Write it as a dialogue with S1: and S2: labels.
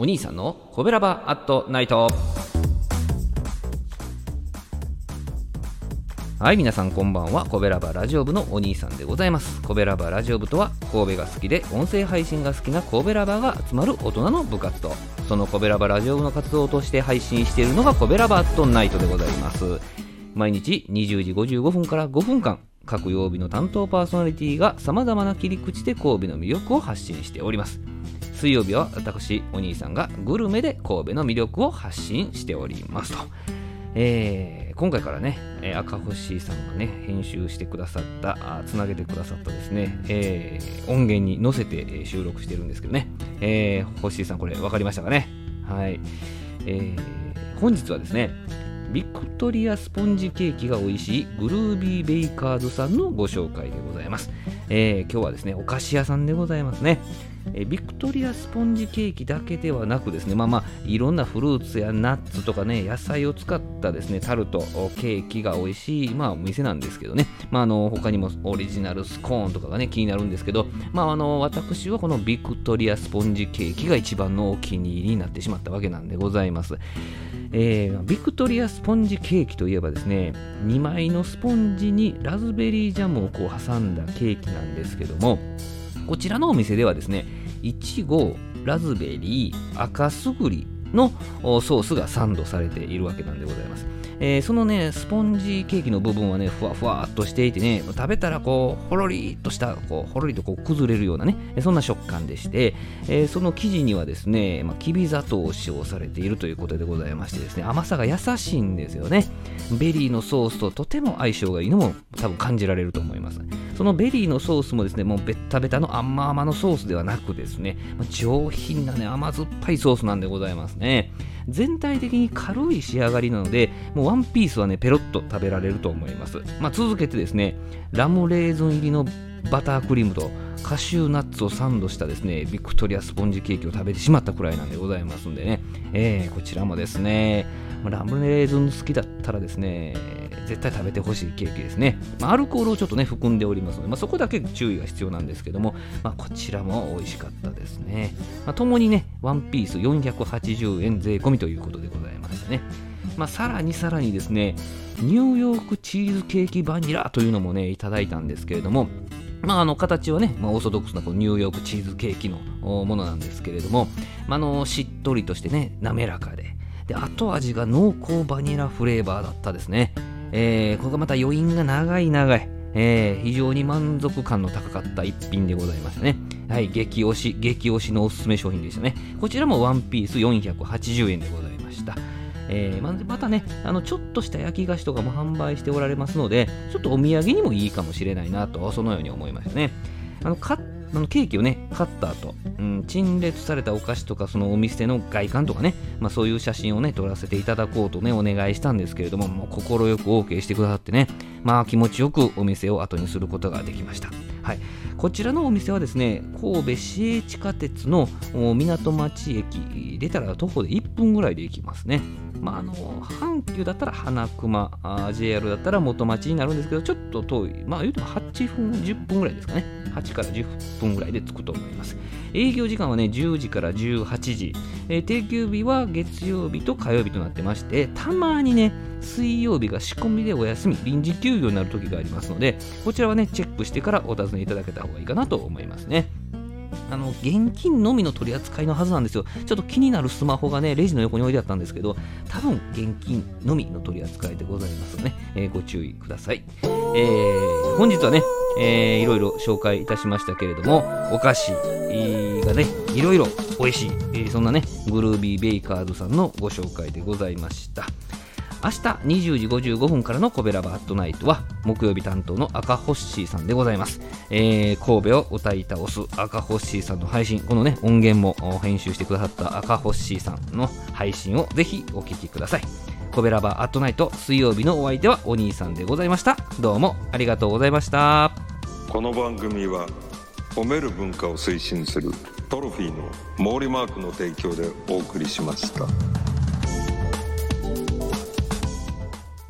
S1: お兄さんのコベラバアットナイト。はい皆さんこんばんは。コベラバラジオ部のお兄さんでございます。コベラバラジオ部とは神戸が好きで音声配信が好きな神戸ラバが集まる大人の部活動そのコベラバラジオ部の活動として配信しているのがコベラバットナイトでございます。毎日20時55分から5分間各曜日の担当パーソナリティがさまざまな切り口で神戸の魅力を発信しております。水曜日は私お兄さんがグルメで神戸の魅力を発信しておりますと、えー、今回からね赤星さんがね編集してくださったつなげてくださったですね、えー、音源に載せて収録してるんですけどね、えー、星さんこれ分かりましたかね？はい、えー、本日はですねビクトリアスポンジケーキが美味しいグルービーベイカーズさんのご紹介でございます、えー、今日はですねお菓子屋さんでございますね。えビクトリアスポンジケーキだけではなくですねまあまあいろんなフルーツやナッツとかね野菜を使ったですねタルトケーキが美味しいまあお店なんですけどね。まああの他にもオリジナルスコーンとかがね気になるんですけどまああの私はこのビクトリアスポンジケーキが一番のお気に入りになってしまったわけなんでございます。えー、ビクトリアスポンジケーキといえばですね2枚のスポンジにラズベリージャムをこう挟んだケーキなんですけどもこちらのお店ではですねいちごラズベリー赤すぐりのソースがサンドされているわけなんでございますえー、そのね、スポンジケーキの部分はね、ふわふわっとしていてね、食べたらこう、ほろりっとした、こう、ほろりとこう崩れるようなね、そんな食感でして、えー、その生地にはですね、まあ、きび砂糖を使用されているということでございましてですね、甘さが優しいんですよね。ベリーのソースととても相性がいいのも多分感じられると思います。そのベリーのソースもですね、もうベッタベタの甘々のソースではなくですね、上品なね、甘酸っぱいソースなんでございますね。全体的に軽い仕上がりなので、もうワンピースはね、ペロッと食べられると思います。まあ、続けてですね、ラムレーズン入りのバタークリームとカシューナッツをサンドしたですね、ビクトリアスポンジケーキを食べてしまったくらいなんでございますんでね、えー、こちらもですね、ラムレーズン好きだったらですね、絶対食べてほしいケーキですね。ま、アルコールをちょっとね、含んでおりますので、まあ、そこだけ注意が必要なんですけども、まあ、こちらも美味しかったですね。まあ、ともにね、ワンピース480円税込みということでございましたね。まあ、さらにさらにですね、ニューヨークチーズケーキバニラというのもね、いただいたんですけれども、まあ、あの形はね、まあ、オーソドックスなこのニューヨークチーズケーキのものなんですけれども、まあ、あのしっとりとしてね、滑らかで、で後味が濃厚バニラフレーバーだったですね。えー、これがまた余韻が長い長い、えー、非常に満足感の高かった一品でございましたね。はい、激推し、激推しのおすすめ商品でしたね。こちらもワンピース480円でございました。えー、またね、あのちょっとした焼き菓子とかも販売しておられますので、ちょっとお土産にもいいかもしれないなと、そのように思いましたね。あの買っあのケーキをね、買った後、うん、陳列されたお菓子とか、そのお店の外観とかね、まあ、そういう写真をね、撮らせていただこうとね、お願いしたんですけれども、もう快く OK してくださってね、まあ気持ちよくお店を後にすることができました。はい。こちらのお店はですね、神戸市営地下鉄の港町駅、出たら徒歩で1分ぐらいで行きますね。まあ、あの、阪急だったら花熊、JR だったら元町になるんですけど、ちょっと遠い。まあ、言うても8分、10分ぐらいですかね。8から10分ぐらいで着くと思います。営業時間はね、10時から18時。えー、定休日は月曜日と火曜日となってまして、たまにね、水曜日が仕込みでお休み、臨時休業になる時がありますので、こちらはね、チェックしてからお尋ねいただけた方がいいかなと思いますね。あの現金のみの取り扱いのはずなんですよ。ちょっと気になるスマホがね、レジの横に置いてあったんですけど、多分現金のみの取り扱いでございますので、ね、えー、ご注意ください。えー、本日はね、えー、いろいろ紹介いたしましたけれども、お菓子がね、いろいろ美味しい、えー、そんなね、グルービーベイカーズさんのご紹介でございました。明日20時55分からのコベラバットナイトは木曜日担当の赤ホッシーさんでございます、えー、神戸を歌い倒す赤ホッシーさんの配信このね音源も編集してくださった赤ホッシーさんの配信をぜひお聴きください。コベラバアットナイト水曜日のお相手はお兄さんでございました。どうもありがとうございました。
S2: この番組は褒める文化を推進するトロフィーの毛利マークの提供でお送りしました。